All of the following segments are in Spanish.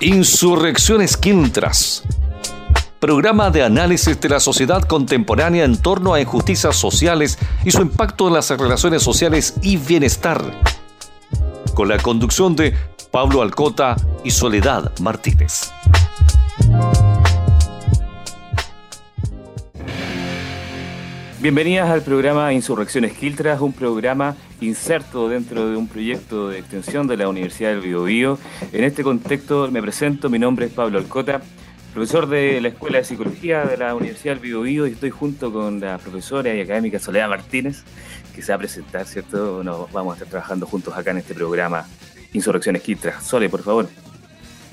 Insurrecciones Quintras. Programa de análisis de la sociedad contemporánea en torno a injusticias sociales y su impacto en las relaciones sociales y bienestar. Con la conducción de Pablo Alcota y Soledad Martínez. Bienvenidas al programa Insurrecciones Quiltras, un programa inserto dentro de un proyecto de extensión de la Universidad del Biobío. En este contexto me presento, mi nombre es Pablo Alcota, profesor de la Escuela de Psicología de la Universidad del Biobío y estoy junto con la profesora y académica Soledad Martínez, que se va a presentar, ¿cierto? Nos vamos a estar trabajando juntos acá en este programa Insurrecciones Quiltras. Sole, por favor.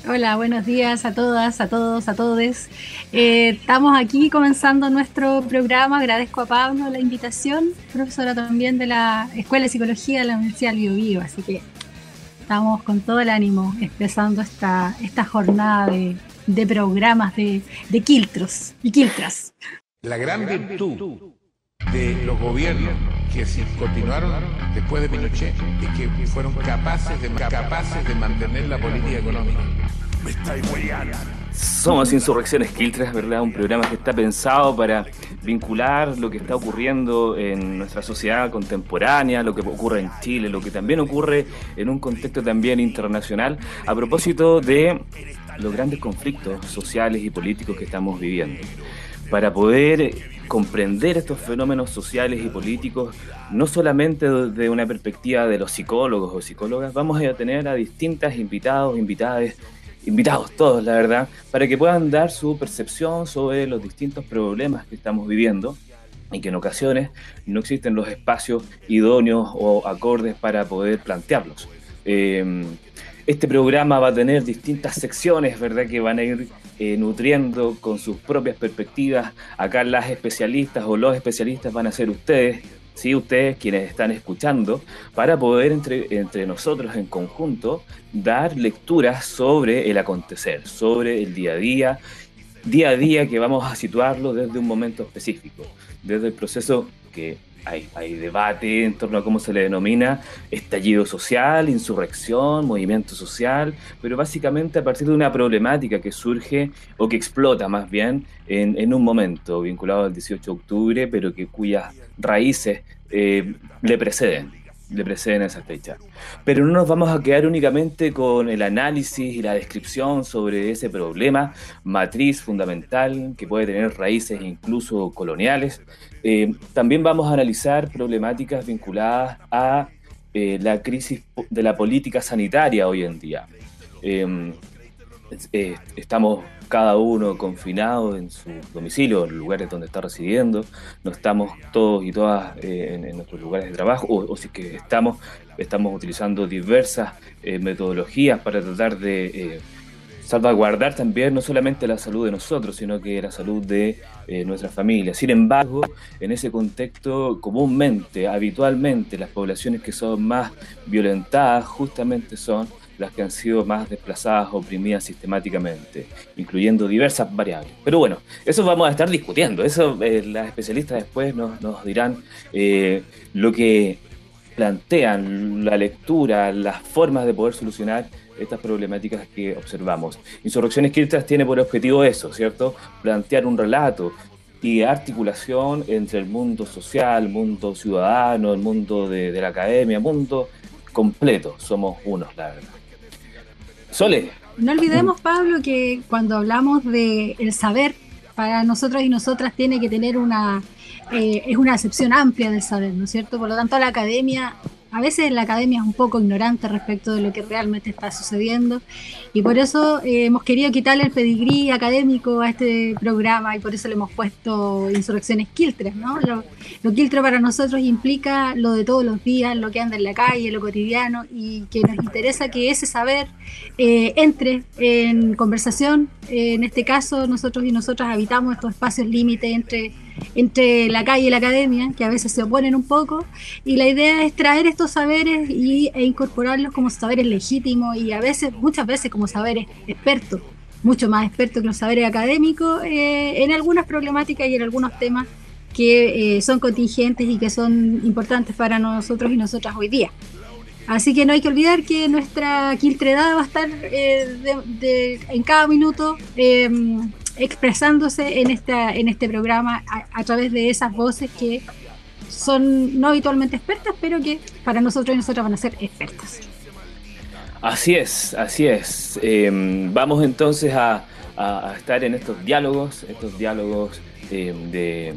Hola, buenos días a todas, a todos, a todes. Eh, estamos aquí comenzando nuestro programa. Agradezco a Pablo la invitación, profesora también de la Escuela de Psicología de la Universidad del Bio, Así que estamos con todo el ánimo empezando esta, esta jornada de, programas de, de quiltros y quiltras. La gran virtud de los gobiernos que continuaron después de Pinochet y que fueron capaces de, capaces de mantener la política económica somos Insurrecciones Quiltras, ¿verdad? Un programa que está pensado para vincular lo que está ocurriendo en nuestra sociedad contemporánea, lo que ocurre en Chile, lo que también ocurre en un contexto también internacional, a propósito de los grandes conflictos sociales y políticos que estamos viviendo. Para poder comprender estos fenómenos sociales y políticos, no solamente desde una perspectiva de los psicólogos o psicólogas, vamos a tener a distintas invitados, invitadas invitados todos, la verdad, para que puedan dar su percepción sobre los distintos problemas que estamos viviendo y que en ocasiones no existen los espacios idóneos o acordes para poder plantearlos. Em, este programa va a tener distintas secciones, ¿verdad?, que van a ir eh, nutriendo con sus propias perspectivas. Acá las especialistas o los especialistas van a ser ustedes, ¿sí? ustedes quienes están escuchando, para poder entre, entre nosotros en conjunto dar lecturas sobre el acontecer, sobre el día a día, día a día que vamos a situarlo desde un momento específico, desde el proceso que hay, hay, debate en torno a cómo se le denomina estallido social, insurrección, movimiento social, pero básicamente a partir de una problemática que surge o que explota más bien en, en un momento vinculado al 18 de octubre, pero que cuyas raíces eh, le preceden, le preceden a esa. Pero no nos vamos a quedar únicamente con el análisis y la descripción sobre ese problema, matriz fundamental que puede tener raíces incluso coloniales. Eh, también vamos a analizar problemáticas vinculadas a eh, la crisis de la política sanitaria hoy en día. Estamos cada uno confinado en su domicilio, en los lugares donde está residiendo, no estamos todos y todas eh, en, nuestros lugares de trabajo, o, si que estamos, estamos utilizando diversas eh, metodologías para tratar de eh, salvaguardar también no solamente la salud de nosotros, sino que la salud de nuestra familia. Sin embargo, en ese contexto, comúnmente, habitualmente, las poblaciones que son más violentadas justamente son las que han sido más desplazadas, oprimidas sistemáticamente, incluyendo diversas variables. Pero bueno, eso vamos a estar discutiendo, eso eh, las especialistas después nos, dirán eh, lo que plantean, la lectura, las formas de poder solucionar estas problemáticas que observamos. Insurrecciones Kirchner tiene por objetivo eso, ¿cierto? Plantear un relato y articulación entre el mundo social, el mundo ciudadano, el mundo de, de la academia, mundo completo. Somos unos, la verdad. Sole. No olvidemos, Pablo, que cuando hablamos de el saber, para nosotros y nosotras tiene que tener una, eh, es una acepción amplia del saber, ¿no es cierto? Por lo tanto, la academia a veces la academia es un poco ignorante respecto de lo que realmente está sucediendo y por eso eh, hemos querido quitarle el pedigrí académico a este programa y por eso le hemos puesto insurrecciones quiltres, ¿no? Lo, lo quiltre para nosotros implica lo de todos los días, lo que anda en la calle, lo cotidiano y que nos interesa que ese saber eh, entre en conversación. en este caso, nosotros y nosotras habitamos estos espacios límite entre entre la calle y la academia, que a veces se oponen un poco, y la idea es traer estos saberes y, e incorporarlos como saberes legítimos y a veces, muchas veces como saberes expertos, mucho más expertos que los saberes académicos eh, en algunas problemáticas y en algunos temas que eh, son contingentes y que son importantes para nosotros y nosotras hoy día. Así que no hay que olvidar que nuestra Quiltredada va a estar eh, en cada minuto em, expresándose en, esta, en este programa a, través de esas voces que son no habitualmente expertas, pero que para nosotros y nosotras van a ser expertas. Así es, así es. Em, vamos entonces a, estar en estos diálogos, estos diálogos de,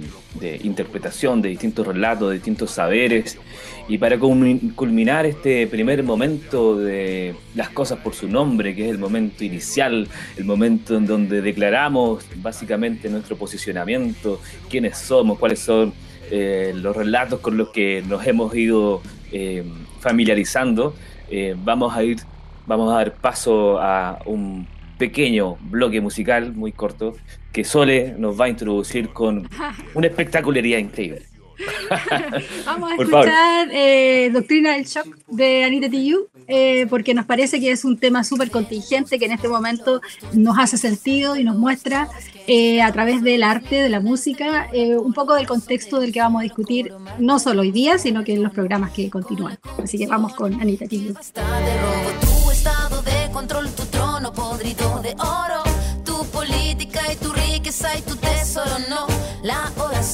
interpretación de distintos relatos, de distintos saberes, y para culminar este primer momento de las cosas por su nombre, que es el momento inicial, el momento en donde declaramos básicamente nuestro posicionamiento, quiénes somos, cuáles son eh, los relatos con los que nos hemos ido eh, familiarizando, eh, vamos a ir, vamos a dar paso a un pequeño bloque musical muy corto que Sole nos va a introducir con una espectacularidad increíble. Vamos a escuchar eh, Doctrina del Shock de Anita Tijoux, eh, porque nos parece que es un tema súper contingente que en este momento nos hace sentido y nos muestra eh, a través del arte, de la música, un poco del contexto del que vamos a discutir, no solo hoy día, sino que en los programas que continúan. Así que vamos con Anita Tijoux. Tu estado de control, tu trono podrido de oro, tu política y tu riqueza y tu tesoro, no la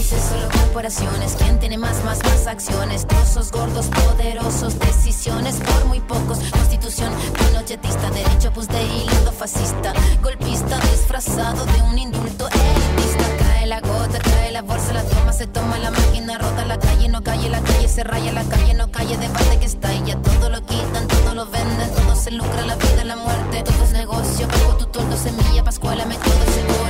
países, solo corporaciones. ¿Quién tiene más, más, más acciones? Trozos gordos, poderosos, decisiones por muy pocos. Constitución pinochetista, derecho pues de hilo fascista. Golpista disfrazado de un indulto elitista. Cae la gota, cae la bolsa, la toma, se toma la máquina, rota la calle, no calle, la calle se raya, la calle no calle, debate que está y ya todo lo quitan, todo lo venden, todo se lucra, la vida, la muerte, todo es negocio, pago tu tordo, semilla, pascuala, me todo seguro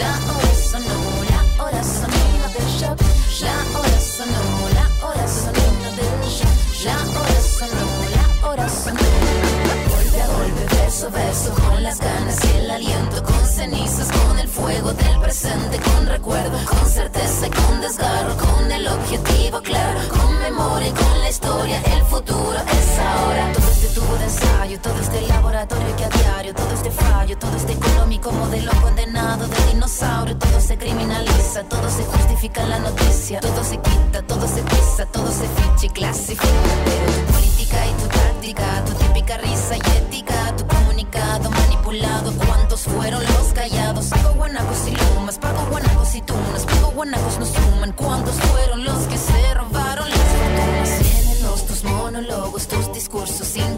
La hora sonó, la hora sonó del shock. La hora sonó, la hora sonó del shock. La hora sonó, la hora sonó. Golpe a golpe, beso a beso, con las ganas y el aliento, con cenizas, con el fuego del presente, con recuerdo, con certeza y con desgarro, con el objetivo claro, con memoria y con la historia. El futuro es ahora. Tubo de ensayo, todo este laboratorio que a diario, todo este fallo, todo este económico modelo condenado de dinosaurio, todo se criminaliza, todo se justifica en la noticia, todo se quita, todo se pisa, todo se ficha y clasifica. Tu política y tu táctica, tu típica risa y ética, tu comunicado manipulado, ¿cuántos fueron los callados? Pago guanacos y lumas, pago guanacos y tunas, pago guanacos no suman, ¿cuántos fueron los que se robaron las fortunas? tus monólogos, tus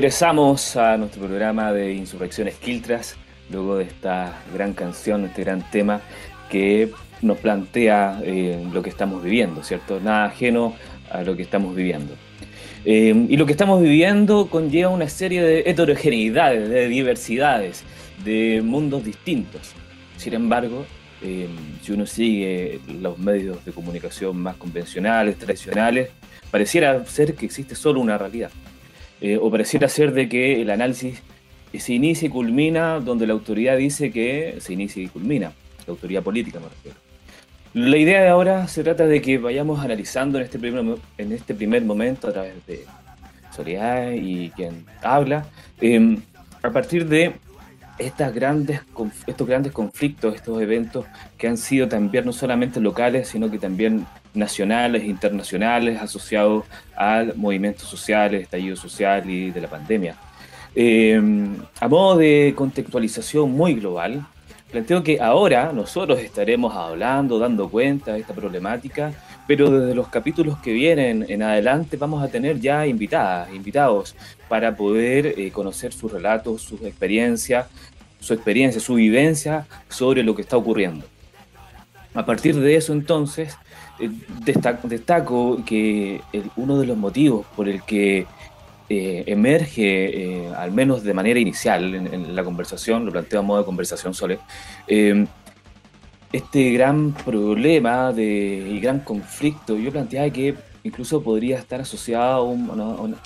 regresamos a nuestro programa de Insurrecciones Quiltras, luego de esta gran canción, este gran tema que nos plantea eh, lo que estamos viviendo, ¿cierto? Nada ajeno a lo que estamos viviendo. Eh, y lo que estamos viviendo conlleva una serie de heterogeneidades, de diversidades, de mundos distintos. Sin embargo, eh, si uno sigue los medios de comunicación más convencionales, tradicionales, pareciera ser que existe solo una realidad. O pareciera ser de que el análisis se inicia y culmina donde la autoridad dice que se inicia y culmina. la autoridad política me refiero. La idea de ahora se trata de que vayamos analizando en este primer, en este primer momento a través de Soledad y quien habla, em, a partir de estas grandes, estos grandes conflictos, estos eventos que han sido también no solamente locales, sino que también nacionales, internacionales, asociados al movimiento social, estallido social y de la pandemia. Em, a modo de contextualización muy global, planteo que ahora nosotros estaremos hablando, dando cuenta de esta problemática, pero desde los capítulos que vienen en adelante vamos a tener ya invitadas, invitados, para poder eh, conocer sus relatos, sus experiencias, su experiencia, su vivencia sobre lo que está ocurriendo. A partir de eso entonces, eh, destaco, que uno de los motivos por el que eh, emerge, eh, al menos de manera inicial en, la conversación, lo planteo a modo de conversación Sole, este gran problema de, y gran conflicto, yo planteaba que incluso podría estar asociado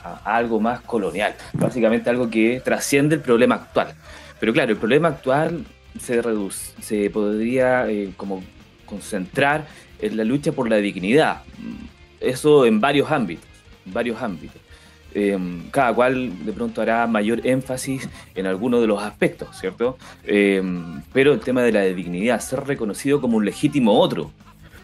a, a algo más colonial, básicamente algo que trasciende el problema actual. Pero claro, el problema actual se, reduce, se podría como concentrar la lucha por la dignidad. Eso en varios ámbitos, varios ámbitos. Em, cada cual de pronto hará mayor énfasis en alguno de los aspectos, ¿cierto? Em, pero el tema de la dignidad, ser reconocido como un legítimo otro,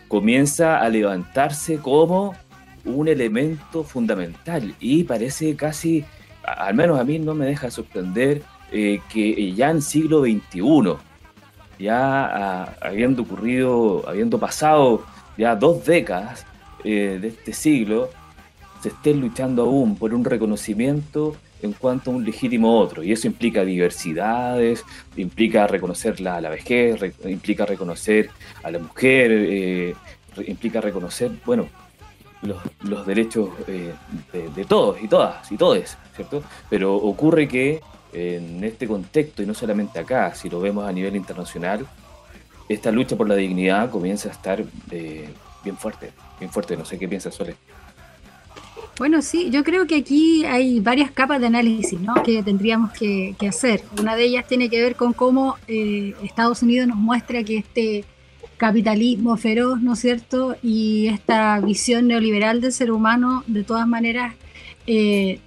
comienza a levantarse como un elemento fundamental y parece casi, al menos a mí no me deja sorprender, eh, que ya en siglo XXI, ya ah, habiendo ocurrido, habiendo pasado ya dos décadas eh, de este siglo, se estén luchando aún por un reconocimiento en cuanto a un legítimo otro. Y eso implica diversidades, implica reconocer la, la vejez, implica reconocer a la mujer, eh, implica reconocer, bueno, los, los derechos de, de, todos y todas y todes, ¿cierto? Pero ocurre que en este contexto, y no solamente acá, si lo vemos a nivel internacional, esta lucha por la dignidad comienza a estar eh, bien fuerte, bien fuerte. No sé qué piensa Sole. Bueno, sí, yo creo que aquí hay varias capas de análisis ¿no? que tendríamos que, hacer. Una de ellas tiene que ver con cómo eh, Estados Unidos nos muestra que este capitalismo feroz, ¿no es cierto? Y esta visión neoliberal del ser humano, de todas maneras, eh,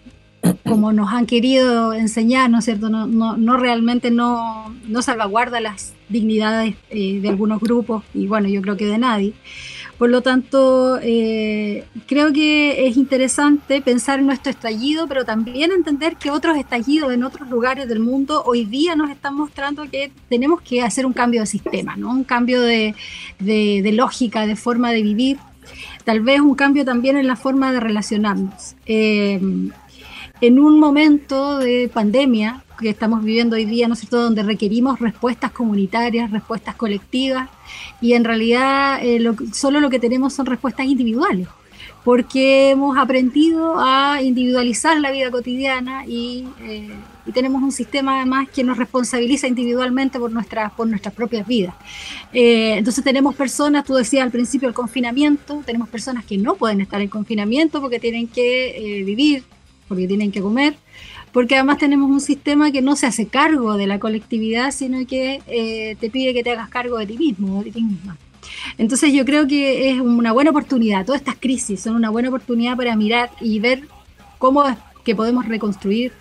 como nos han querido enseñar, ¿no es cierto? No, no, no realmente no, no, salvaguarda las dignidades eh, de algunos grupos y bueno, yo creo que de nadie. Por lo tanto, eh, creo que es interesante pensar en nuestro estallido, pero también entender que otros estallidos en otros lugares del mundo hoy día nos están mostrando que tenemos que hacer un cambio de sistema, ¿no? un cambio de, de, de lógica, de forma de vivir, tal vez un cambio también en la forma de relacionarnos. Eh, en un momento de pandemia que estamos viviendo hoy día, ¿no es cierto?, donde requerimos respuestas comunitarias, respuestas colectivas, y en realidad eh, solo lo que tenemos son respuestas individuales, porque hemos aprendido a individualizar la vida cotidiana y, eh, tenemos un sistema además que nos responsabiliza individualmente por nuestras, por nuestras propias vidas. Eh, entonces tenemos personas, tú decías al principio el confinamiento, tenemos personas que no pueden estar en confinamiento porque tienen que vivir porque tienen que comer, porque además tenemos un sistema que no se hace cargo de la colectividad, sino que eh, te pide que te hagas cargo de ti mismo, de ti misma. Entonces yo creo que es una buena oportunidad, todas estas crisis son una buena oportunidad para mirar y ver cómo es que podemos reconstruir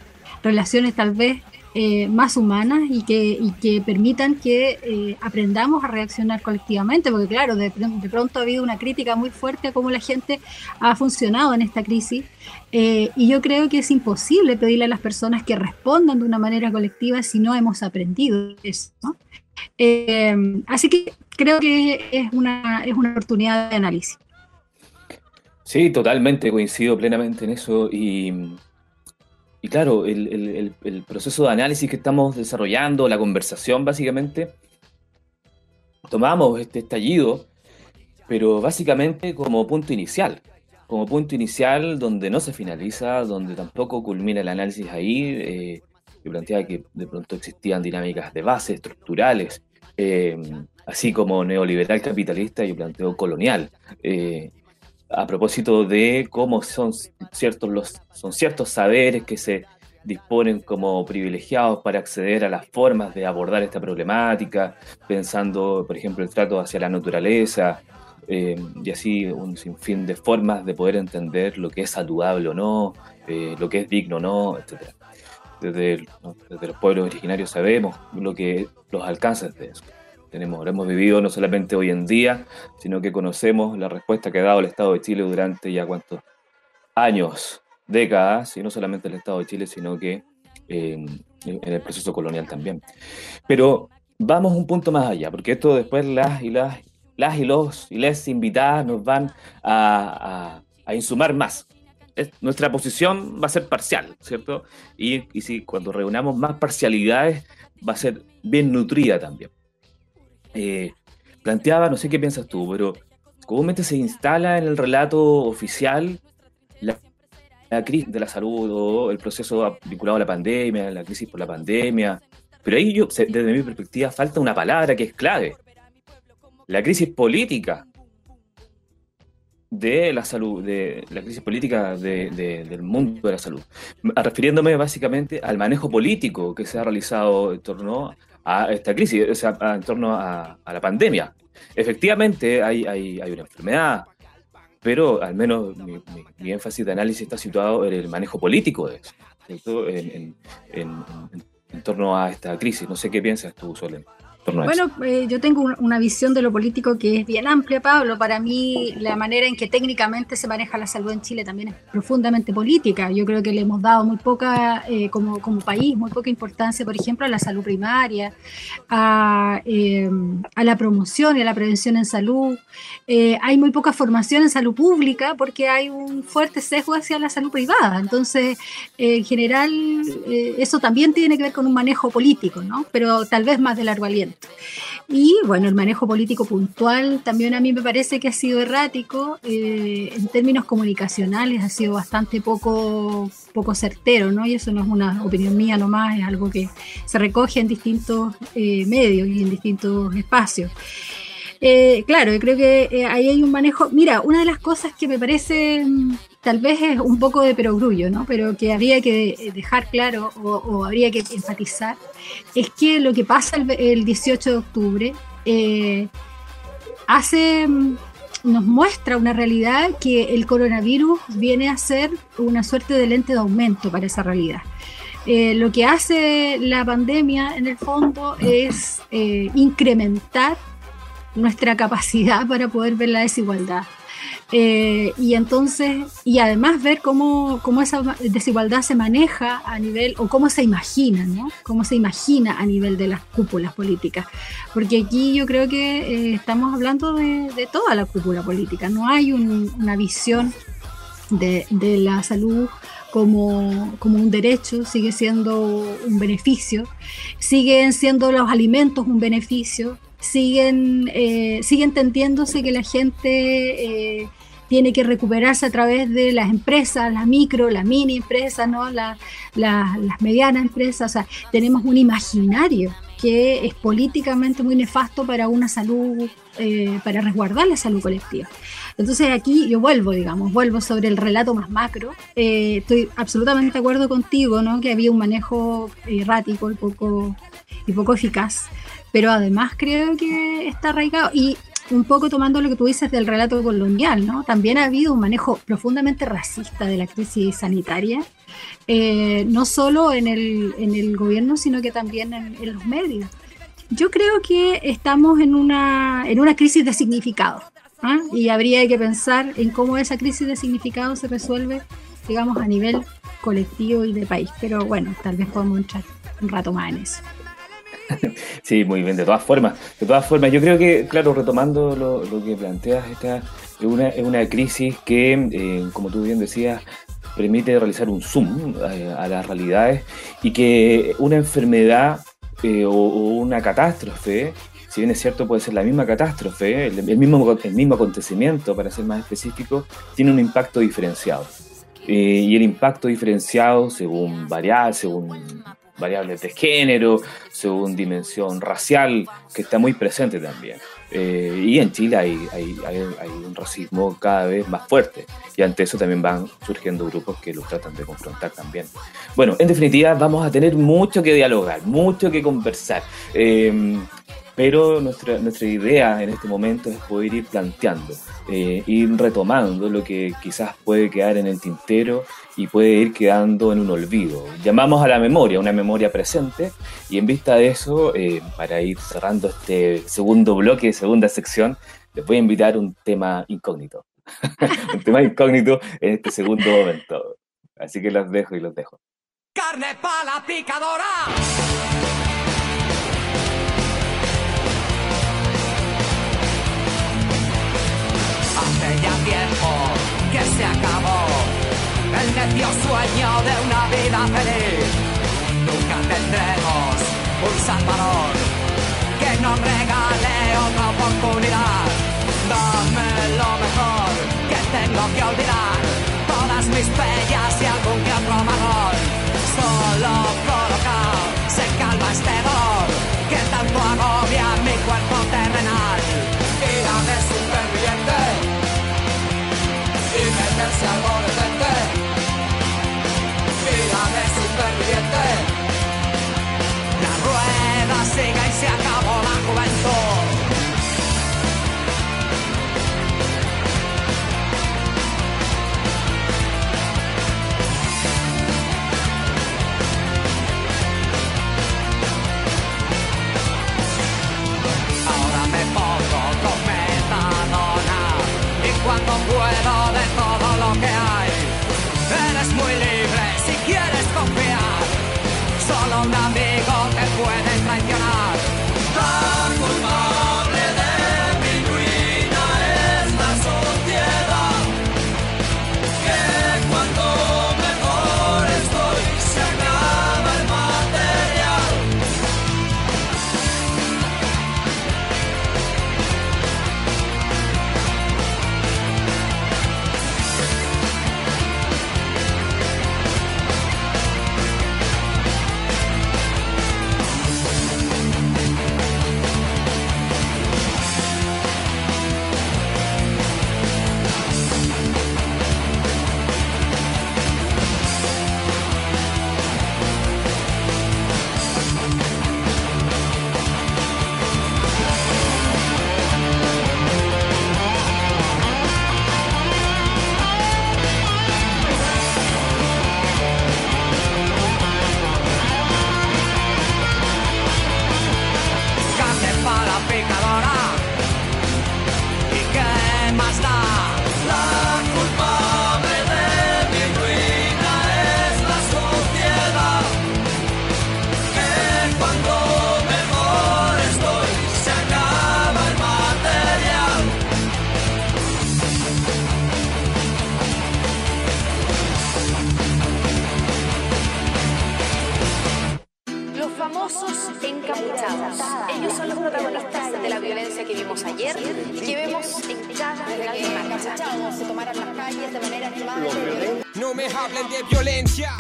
relaciones tal vez eh, más humanas y que, permitan que eh, aprendamos a reaccionar colectivamente, porque claro, de, pronto ha habido una crítica muy fuerte a cómo la gente ha funcionado en esta crisis eh, y yo creo que es imposible pedirle a las personas que respondan de una manera colectiva si no hemos aprendido eso. así que creo que es una, es una oportunidad de análisis. Sí, totalmente, coincido plenamente en eso y y claro, el, proceso de análisis que estamos desarrollando, la conversación básicamente, tomamos este estallido, pero básicamente como punto inicial, como punto inicial donde no se finaliza, donde tampoco culmina el análisis ahí. Eh, yo planteaba que de pronto existían dinámicas de base, estructurales, eh, así como neoliberal capitalista, yo planteo colonial. Eh, a propósito de cómo son ciertos, los, son ciertos saberes que se, disponen como privilegiados para acceder a las formas de abordar esta problemática, pensando, por ejemplo, el trato hacia la naturaleza, eh, y así un sinfín de formas de poder entender lo que es saludable o no, eh, lo que es digno o no, etc. Desde, desde, los pueblos originarios sabemos lo que los alcances de eso. Tenemos, lo hemos vivido no solamente hoy en día, sino que conocemos la respuesta que ha dado el Estado de Chile durante ya cuántos años, décadas, y no solamente el Estado de Chile, sino que en el proceso colonial también. Pero vamos un punto más allá, porque esto después las y las y los y les invitadas nos van a, insumar más. nuestra posición va a ser parcial, ¿cierto? Y, y si cuando reunamos más parcialidades va a ser bien nutrida también. Eh, planteaba, no sé qué piensas tú, pero comúnmente se instala en el relato oficial la, crisis de la salud o el proceso vinculado a la pandemia, la crisis por la pandemia. Pero ahí yo, desde mi perspectiva, falta una palabra que es clave, la crisis política de la salud, de la crisis política del mundo de la salud, refiriéndome básicamente al manejo político que se ha realizado en torno a esta crisis, o sea, en torno a, la pandemia. Efectivamente hay, hay, una enfermedad, pero al menos mi, énfasis de análisis está situado en el manejo político de eso, en, en, torno a esta crisis. No sé qué piensas tú, Solen. Bueno, eh, yo tengo una visión de lo político que es bien amplia, Pablo. Para mí, la manera en que técnicamente se maneja la salud en Chile también es profundamente política. Yo creo que le hemos dado muy poca, eh, como, país, muy poca importancia, por ejemplo, a la salud primaria, a, eh, a la promoción y a la prevención en salud. hay muy poca formación en salud pública porque hay un fuerte sesgo hacia la salud privada. Entonces, en general, eso también tiene que ver con un manejo político, ¿no? Pero tal vez más de largo aliento. Y bueno, el manejo político puntual también a mí me parece que ha sido errático. Eh, en términos comunicacionales ha sido bastante poco, poco certero, ¿no? Y eso no es una opinión mía nomás, es algo que se recoge en distintos eh, medios y en distintos espacios. Eh, claro, creo que ahí hay un manejo. Mira, una de las cosas que me parece mm, tal vez es un poco de perogrullo, ¿no? Pero que habría que dejar claro o, habría que enfatizar es que lo que pasa el, 18 de octubre eh, hace mm, nos muestra una realidad que el coronavirus viene a ser una suerte de lente de aumento para esa realidad. Eh, lo que hace la pandemia en el fondo es eh, incrementar nuestra capacidad para poder ver la desigualdad. Eh, y entonces, y además ver cómo, cómo, esa desigualdad se maneja a nivel, o cómo se imagina, ¿no? Cómo se imagina a nivel de las cúpulas políticas. Porque aquí yo creo que eh, estamos hablando de, de, toda la cúpula política. No hay una visión de, de la salud como, como, un derecho, sigue siendo un beneficio, siguen siendo los alimentos un beneficio, siguen, eh, sigue entendiéndose que la gente tiene que recuperarse a través de las empresas, las micro, las mini empresas, ¿no? las medianas empresas. O sea, tenemos un imaginario que es políticamente muy nefasto para una salud, eh, para resguardar la salud colectiva. Entonces aquí yo vuelvo, digamos, vuelvo sobre el relato más macro. Eh, estoy absolutamente de acuerdo contigo, ¿no? Que había un manejo errático y poco, y poco eficaz, pero además creo que está arraigado. Y un poco tomando lo que tú dices del relato colonial, ¿no? También ha habido un manejo profundamente racista de la crisis sanitaria, eh, no solo en el, en el, gobierno, sino que también en, los medios. Yo creo que estamos en una, en una crisis de significado ¿ah? y habría que pensar en cómo esa crisis de significado se resuelve, digamos, a nivel colectivo y de país. Pero bueno, tal vez podemos entrar un rato más en eso. Sí, muy bien, de todas formas. De todas formas, yo creo que, claro, retomando lo, que planteas, esta es una, es una crisis que, eh, como tú bien decías, permite realizar un zoom eh, a, las realidades y que una enfermedad eh, o, una catástrofe, si bien es cierto puede ser la misma catástrofe, el, mismo, el mismo acontecimiento, para ser más específico, tiene un impacto diferenciado. y el impacto diferenciado, según variar, según variables de género, según dimensión racial, que está muy presente también. Eh, y en Chile hay, hay, hay, un racismo cada vez más fuerte. Y ante eso también van surgiendo grupos que lo tratan de confrontar también. Bueno, en definitiva, vamos a tener mucho que dialogar, mucho que conversar. Eh, pero nuestra, nuestra idea en este momento es poder ir planteando, eh, ir retomando lo que quizás puede quedar en el tintero y puede ir quedando en un olvido. Llamamos a la memoria, una memoria presente, y en vista de eso, eh, para ir cerrando este segundo bloque, segunda sección, les voy a invitar un tema incógnito. un tema incógnito en este segundo momento. Así que los dejo y los dejo. Carne para picadora. Sueño de una vida feliz. Nunca tendremos un salvador que nos regale otra oportunidad. Dame lo mejor que tengo que olvidar, todas mis pellas y algún que otro marrón. Solo colocado se calma este dolor que tanto agobia mi cuerpo terrenal. Y de superviviente meterse algo One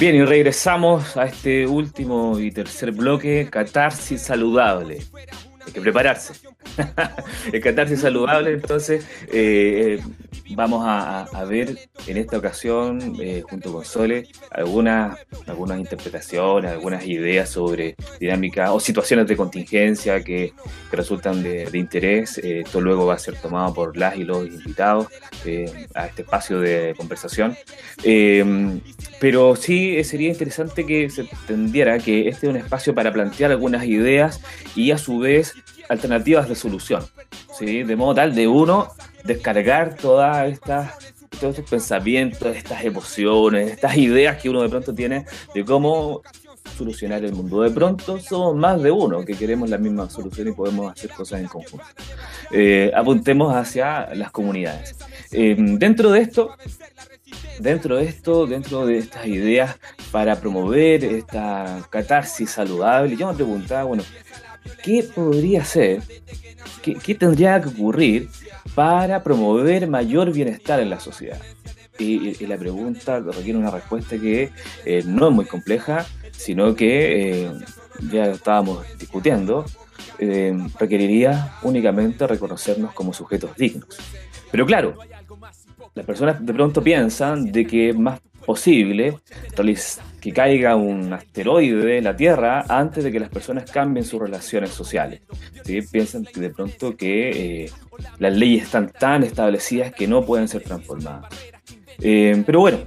Bien, y regresamos a este último y tercer bloque, catarsis saludable. Hay que prepararse. el catarsis saludable, entonces, eh, eh, vamos a, ver en esta ocasión, eh, junto con Sole, algunas, algunas interpretaciones, algunas ideas sobre dinámicas o situaciones de contingencia que, que resultan de, de interés. Esto luego va a ser tomado por las y los invitados a este espacio de conversación. Pero sí sería interesante que se entendiera que este es un espacio para plantear algunas ideas y a su vez alternativas de solución, ¿sí? de modo tal de uno descargar todas estas todos estos pensamientos, estas emociones, estas ideas que uno de pronto tiene de cómo solucionar el mundo. De pronto somos más de uno que queremos la misma solución y podemos hacer cosas en conjunto. Eh, apuntemos hacia las comunidades. Eh, dentro de esto, dentro de esto, dentro de estas ideas para promover esta catarsis saludable, yo me preguntaba, bueno, ¿qué podría ser, qué, tendría que ocurrir para promover mayor bienestar en la sociedad? Y, la pregunta requiere una respuesta que eh, no es muy compleja, sino que, eh, ya estábamos discutiendo, eh, requeriría únicamente reconocernos como sujetos dignos. Pero claro, las personas de pronto piensan de que más posible que caiga un asteroide en la Tierra antes de que las personas cambien sus relaciones sociales. ¿sí? Piensan de pronto que eh, las leyes están tan establecidas que no pueden ser transformadas. Eh, pero bueno,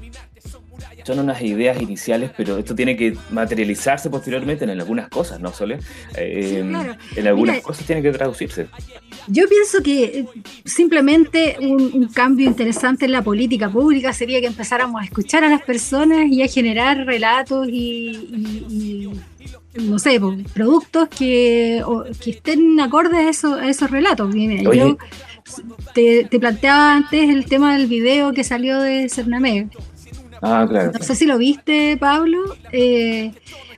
son unas ideas iniciales, pero esto tiene que materializarse posteriormente en algunas cosas, ¿no, Sole? Eh, en algunas cosas tiene que traducirse. Yo pienso que eh, simplemente un, cambio interesante en la política pública sería que empezáramos a escuchar a las personas y a generar relatos y, no sé, productos que, que estén acordes a, eso, a esos relatos. Yo te, te, planteaba antes el tema del video que salió de Cernamé. Ah, claro. No sé si lo viste, Pablo. Eh,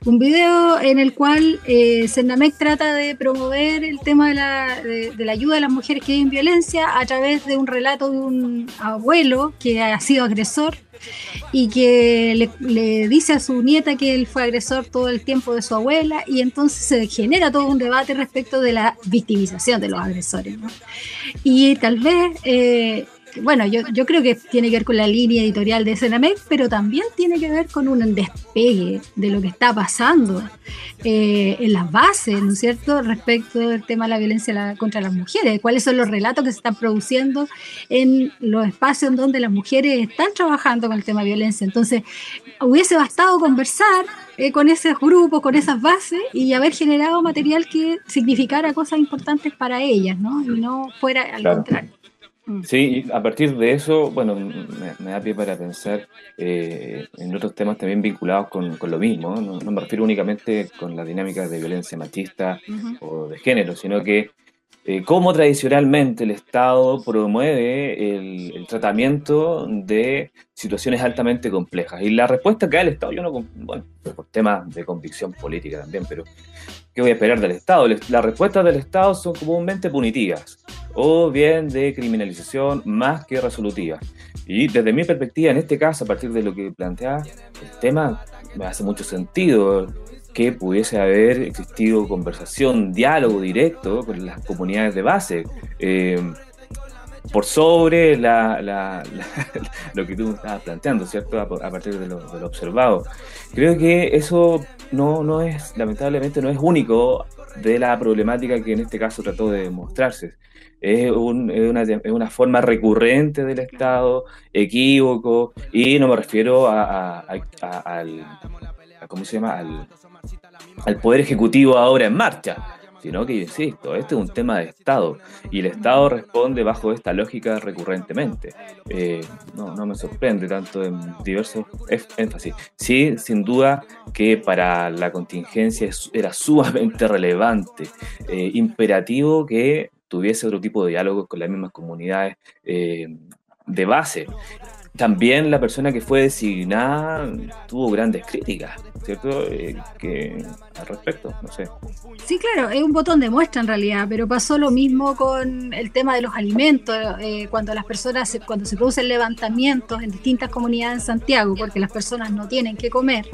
un video en el cual eh, trata de promover el tema de la, de, la, ayuda a las mujeres que viven violencia a través de un relato de un abuelo que ha sido agresor y que le, dice a su nieta que él fue agresor todo el tiempo de su abuela y entonces se genera todo un debate respecto de la victimización de los agresores. ¿no? Y tal vez eh, bueno, yo, yo creo que tiene que ver con la línea editorial de Senamec, pero también tiene que ver con un despegue de lo que está pasando eh, en las bases, ¿no es cierto?, respecto del tema de la violencia contra las mujeres, cuáles son los relatos que se están produciendo en los espacios en donde las mujeres están trabajando con el tema de violencia. Entonces, hubiese bastado conversar eh, con esos grupos, con esas bases y haber generado material que significara cosas importantes para ellas, ¿no? Y no fuera al contrario. Mm. Sí, a partir de eso, bueno, me, da pie para pensar eh, en otros temas también vinculados con, lo mismo. ¿no? me refiero únicamente con la dinámica de violencia machista o de género, sino que eh, cómo tradicionalmente el Estado promueve el, tratamiento de situaciones altamente complejas. Y la respuesta que da el Estado, yo no, bueno, por temas de convicción política también, pero ¿qué voy a esperar del Estado? Las respuestas del Estado son comúnmente punitivas o bien de criminalización más que resolutiva. Y desde mi perspectiva, en este caso, a partir de lo que plantea el tema, me hace mucho sentido que pudiese haber existido conversación, diálogo directo con las comunidades de base. Eh, por sobre la, lo que tú estabas planteando, ¿cierto? A, partir de lo, de lo, observado. Creo que eso no, no es, lamentablemente, no es único de la problemática que en este caso trató de mostrarse es, una, forma recurrente del Estado, equívoco, y no me refiero a, al, ¿cómo se llama? Al, Poder Ejecutivo ahora en marcha, sino que, insisto, este es un tema de Estado, y el Estado responde bajo esta lógica recurrentemente. Eh, no, no me sorprende tanto en diversos énfasis. Sí, sin duda que para la contingencia era sumamente relevante, eh, imperativo que tuviese otro tipo de diálogos con las mismas comunidades eh, de base. También la persona que fue designada tuvo grandes críticas, ¿cierto? Eh, que al respecto, no sé. Sí, claro, es un botón de muestra en realidad, pero pasó lo mismo con el tema de los alimentos, eh, cuando las personas, cuando se producen levantamientos en distintas comunidades en Santiago, porque las personas no tienen que comer,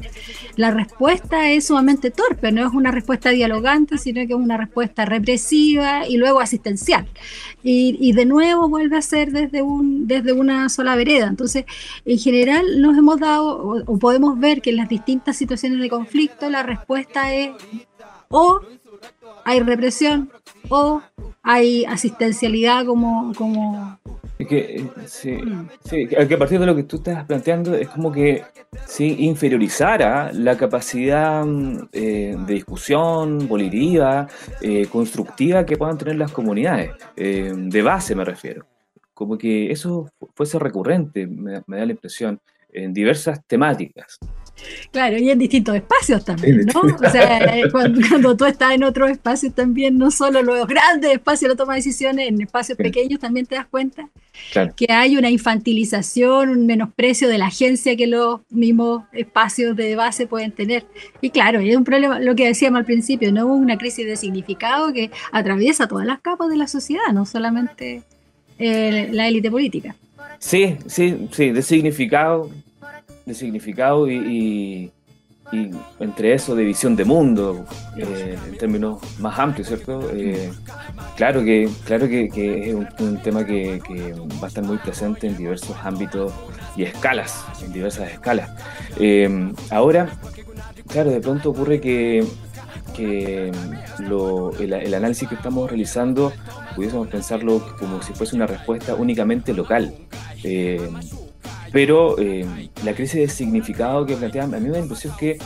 la respuesta es sumamente torpe, no es una respuesta dialogante, sino que es una respuesta represiva y luego asistencial. Y, y de nuevo vuelve a ser desde, un, desde una sola vereda. Entonces, en general nos hemos dado, o, o podemos ver que en las distintas situaciones de conflicto, la respuesta es o hay represión o hay asistencialidad como... como... que, eh, sí, que a partir de lo que tú estás planteando es como que sí, inferiorizara la capacidad mm, eh, de discusión volitiva, eh, constructiva que puedan tener las comunidades, de base me refiero. Como que eso fuese recurrente, me da la impresión, en diversas temáticas. Claro, y en distintos espacios también, ¿no? O sea, eh, cuando, tú estás en otros espacios también, no solo los grandes espacios, la toma de decisiones, en espacios pequeños también te das cuenta que hay una infantilización, un menosprecio de la agencia que los mismos espacios de base pueden tener. Y claro, es un problema, lo que decíamos al principio, ¿no? Una crisis de significado que atraviesa todas las capas de la sociedad, no solamente eh, la élite política. Sí, sí, sí, de significado, de significado y, y entre eso de visión de mundo, eh, en términos más amplios, ¿cierto? Eh, claro que, claro que, es un, tema que, va a estar muy presente en diversos ámbitos y escalas, en diversas escalas. Eh, ahora, claro, de pronto ocurre que, el, análisis que estamos realizando pudiésemos pensarlo como si fuese una respuesta únicamente local pero eh, la crisis de significado que plantean, a mí me da impresión que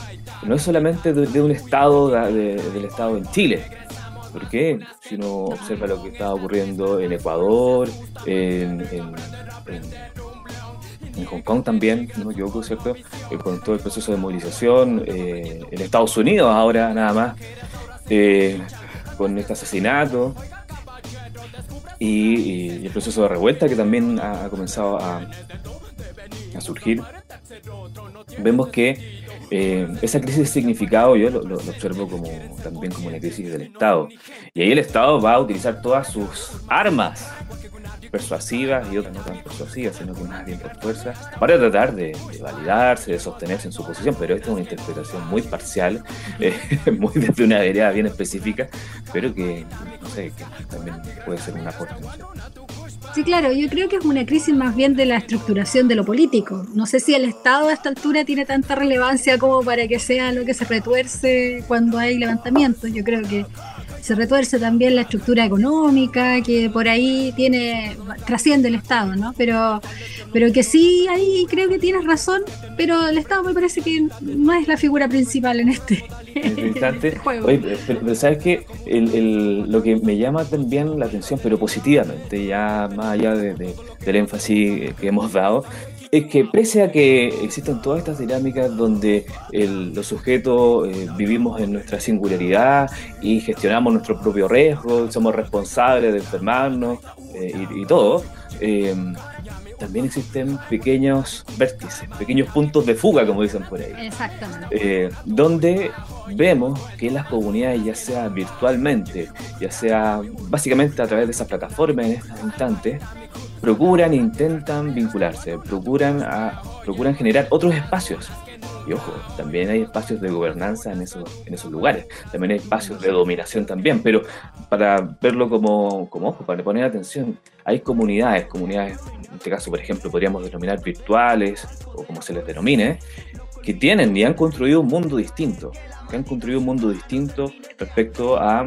no es solamente de, un Estado, del Estado en Chile, porque si uno observa lo que está ocurriendo en Ecuador, en, Hong Kong también, no me equivoco, ¿cierto? Eh, con todo el proceso de movilización, eh, en Estados Unidos ahora nada más, con este asesinato y, el proceso de revuelta que también ha comenzado a, a surgir, vemos que eh, esa crisis de significado yo lo, observo como también como una crisis del Estado. Y ahí el Estado va a utilizar todas sus armas persuasivas y otras no tan persuasivas, sino que más bien por fuerza, para tratar de, validarse, de sostenerse en su posición. Pero esta es una interpretación muy parcial, eh, muy desde una idea bien específica, pero que, no sé, que también puede ser un aporte. Sí, claro, yo creo que es una crisis más bien de la estructuración de lo político. No sé si el Estado a esta altura tiene tanta relevancia como para que sea lo que se retuerce cuando hay levantamientos. Yo creo que se retuerce también la estructura económica, que por ahí tiene, trasciende el Estado, ¿no? Pero, pero que sí, ahí creo que tienes razón, pero el Estado me parece que no es la figura principal en este, este instante. juego. pero, sabes que lo que me llama también la atención, pero positivamente, ya más allá del énfasis que hemos dado, es que pese a que existen todas estas dinámicas donde los sujetos eh, vivimos en nuestra singularidad y gestionamos nuestro propio riesgo, somos responsables de enfermarnos eh, y, todo, eh, también existen pequeños vértices, pequeños puntos de fuga, como dicen por ahí. Exactamente. donde vemos que las comunidades, ya sea virtualmente, ya sea básicamente a través de esas plataformas en estos instantes, procuran, intentan vincularse, procuran, a, procuran generar otros espacios. Y ojo, también hay espacios de gobernanza en esos, en esos lugares, también hay espacios de dominación también, pero para verlo como, como ojo, para poner atención, hay comunidades, comunidades, en este caso, por ejemplo, podríamos denominar virtuales, o como se les denomine, que tienen y han construido un mundo distinto, que han construido un mundo distinto respecto a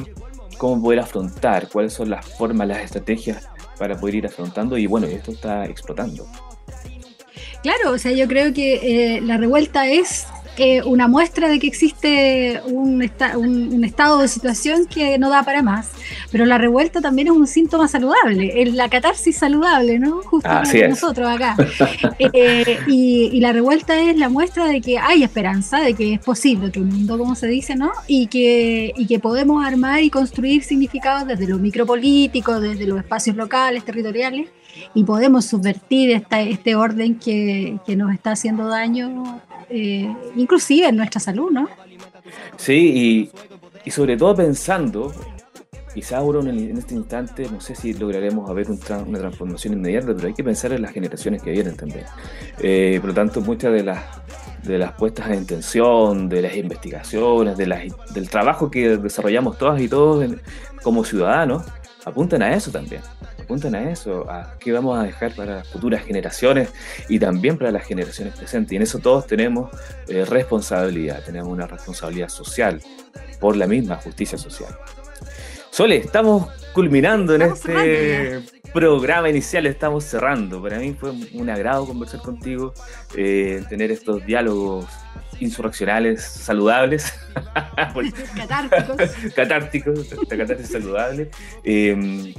cómo poder afrontar, cuáles son las formas, las estrategias para poder ir afrontando y bueno, esto está explotando. Claro, o sea, yo creo que eh, la revuelta es eh, una muestra de que existe un, un, estado de situación que no da para más. Pero la revuelta también es un síntoma saludable, es la catarsis saludable, ¿no? Justo nosotros acá. Eh, y, la revuelta es la muestra de que hay esperanza, de que es posible que un mundo, como se dice, ¿no? Y que, y que podemos armar y construir significados desde lo micropolítico, desde los espacios locales, territoriales, y podemos subvertir esta, este orden que, que nos está haciendo daño eh, inclusive en nuestra salud, ¿no? Sí, y, sobre todo pensando, quizá en, este instante, no sé si lograremos ver una transformación inmediata, pero hay que pensar en las generaciones que vienen también. Eh, por lo tanto, muchas de las de las puestas en intención, de las investigaciones, de del trabajo que desarrollamos todas y todos como ciudadanos, apuntan a eso también apuntan a eso, a qué vamos a dejar para las futuras generaciones y también para las generaciones presentes. Y en eso todos tenemos eh, responsabilidad, tenemos una responsabilidad social por la misma justicia social. Sole, estamos culminando en este programa inicial, estamos cerrando. Para mí fue un agrado conversar contigo, eh, tener estos diálogos insurreccionales saludables. catárticos. catárticos, catárticos saludables. Eh,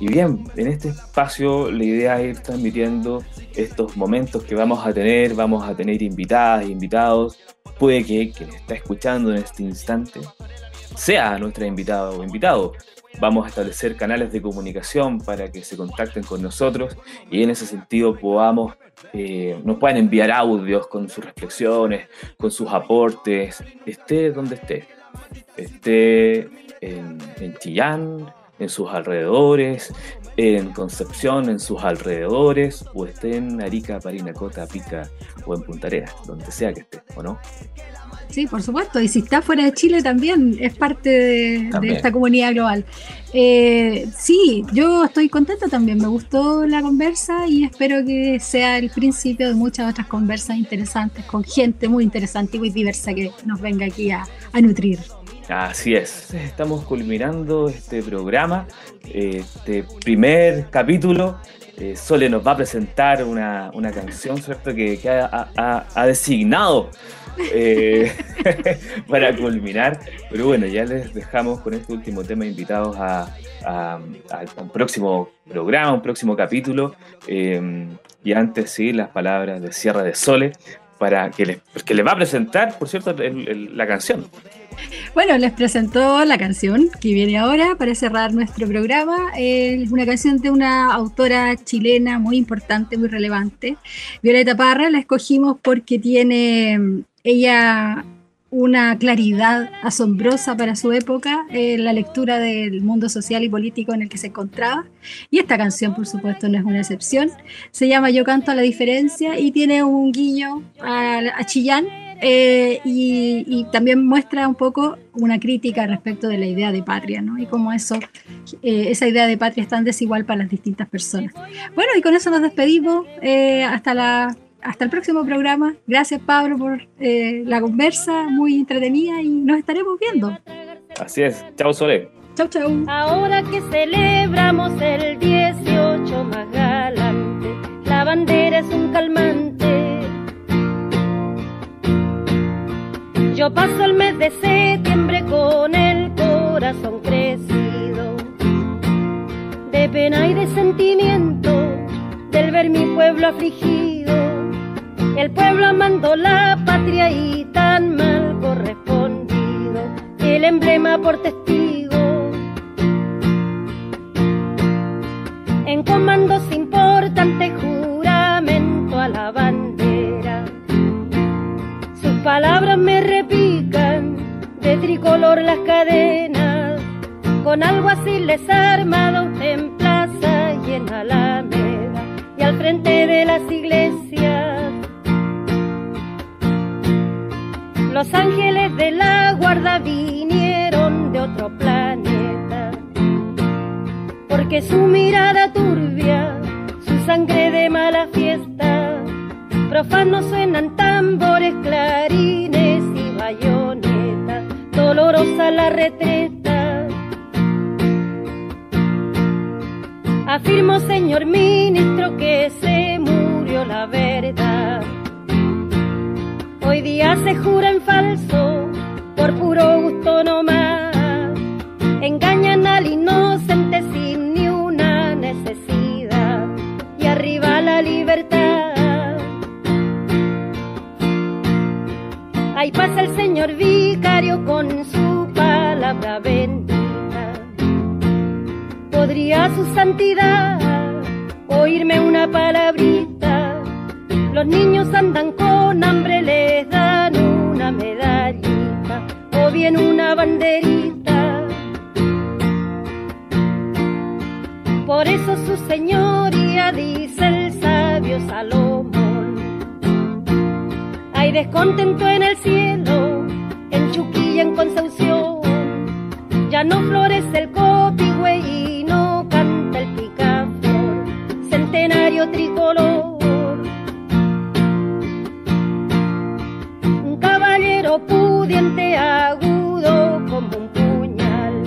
y bien, en este espacio la idea es ir transmitiendo estos momentos que vamos a tener, vamos a tener invitadas e invitados. Puede que quien está escuchando en este instante sea nuestra invitada o invitado. Vamos a establecer canales de comunicación para que se contacten con nosotros y en ese sentido podamos, eh, nos puedan enviar audios con sus reflexiones, con sus aportes, esté donde esté. Esté en, en Chillán, en sus alrededores, en Concepción, en sus alrededores, o esté en Arica, Parinacota, Pica o en Punta Arenas, donde sea que esté, ¿o no? Sí, por supuesto. Y si está fuera de Chile también es parte de, esta comunidad global. Eh, sí, yo estoy contenta también. Me gustó la conversa y espero que sea el principio de muchas otras conversas interesantes con gente muy interesante y muy diversa que nos venga aquí a, a nutrir. Así es, estamos culminando este programa, este primer capítulo. Eh, Sole nos va a presentar una, una canción, ¿cierto? Que, ha, designado eh, para culminar. Pero bueno, ya les dejamos con este último tema invitados a, un próximo programa, un próximo capítulo. Eh, y antes, sí, las palabras de cierre de Sole para que les, que les va a presentar, por cierto, el- la canción. Bueno, les presentó la canción que viene ahora para cerrar nuestro programa. Es una canción de una autora chilena muy importante, muy relevante. Violeta Parra la escogimos porque tiene mm, ella una claridad asombrosa para su época en la lectura del mundo social y político en el que se encontraba. Y esta canción, por supuesto, no es una excepción. Se llama Yo canto a la diferencia y tiene un guiño a, a Chillán eh, y, y también muestra un poco una crítica respecto de la idea de patria, ¿no? Y cómo eso, eh, esa idea de patria es tan desigual para las distintas personas. Bueno, y con eso nos despedimos. eh, hasta la hasta el próximo programa. Gracias, Pablo, por eh, la conversa muy entretenida y nos estaremos viendo. Así es. Chao, Sole. Chau, chau. Ahora que celebramos el 18 más galante, la bandera es un calmante. Yo paso el mes de septiembre con el corazón crecido, de pena y de sentimiento, del ver mi pueblo afligido, el pueblo amando la patria y tan mal correspondido, el emblema por testigo. En comandos importantes juramento a la bandera. Sus palabras me de tricolor las cadenas, con algo así les armado en plaza y en alameda, y al frente de las iglesias. Los ángeles de la guarda vinieron de otro planeta porque su mirada turbia, su sangre de mala fiesta, profanos suenan tambores, clarines y bayonetas, dolorosa la retreta. Afirmo, señor ministro, que se murió la verdad. Hoy día se jura en falso, por puro gusto no más. Engañan al inocente sin ni una necesidad. Y arriba la libertad. Ahí pasa el señor vicario con su palabra bendita. ¿Podría su santidad oírme una palabrita? Los niños andan con hambre, les dan una medallita o bien una banderita. Por eso su señoría dice Hay descontento en el cielo, en Chuquilla, en Concepción. Ya no florece el copihue y no canta el picaflor, centenario tricolor. Un caballero pudiente, agudo como un puñal.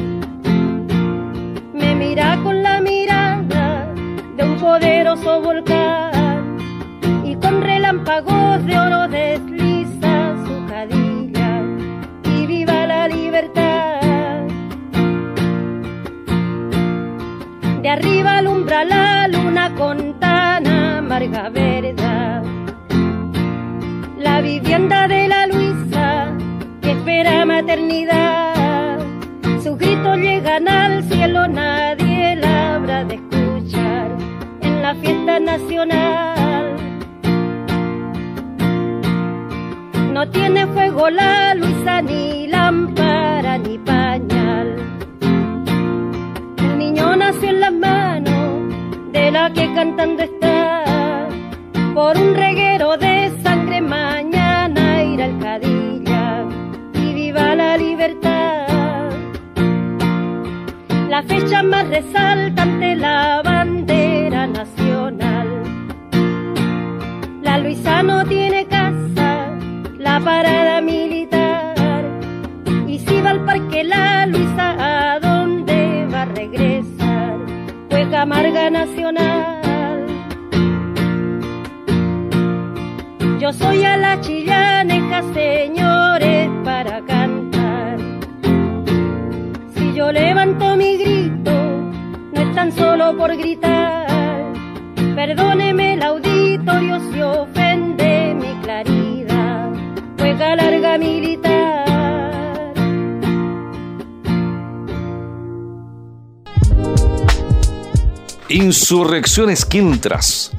Me mira con la mirada de un poderoso volcán y con relámpagos de oro desliza con tan amarga verdad. La vivienda de la Luisa que espera maternidad. Sus gritos llegan al cielo, nadie la habrá de escuchar en la fiesta nacional. No tiene fuego la Luisa, ni lámpara, ni pañal. El niño nació en las manos escuela que cantando está por un reguero de sangre mañana ir al Cadilla y viva la libertad. La fecha más resaltante la bandera Fue Camarga Nacional. Yo soy a la chillaneja, señores, para cantar. Si yo levanto mi grito, no es tan solo por gritar. Perdóneme el auditorio si ofende mi claridad. Juega larga militar. Insurrecciones Quintras.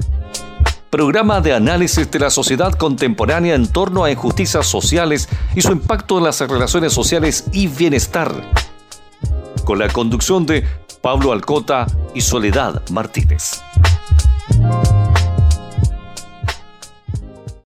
Programa de análisis de la sociedad contemporánea en torno a injusticias sociales y su impacto en las relaciones sociales y bienestar. Con la conducción de Pablo Alcota y Soledad Martínez.